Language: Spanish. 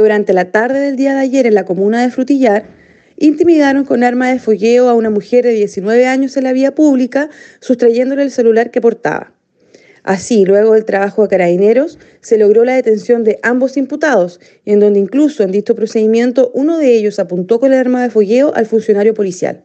Durante la tarde del día de ayer en la comuna de Frutillar, intimidaron con arma de fogueo a una mujer de 19 años en la vía pública, sustrayéndole el celular que portaba. Así, luego del trabajo de carabineros, se logró la detención de ambos imputados, en donde incluso en dicho procedimiento uno de ellos apuntó con el arma de fogueo al funcionario policial.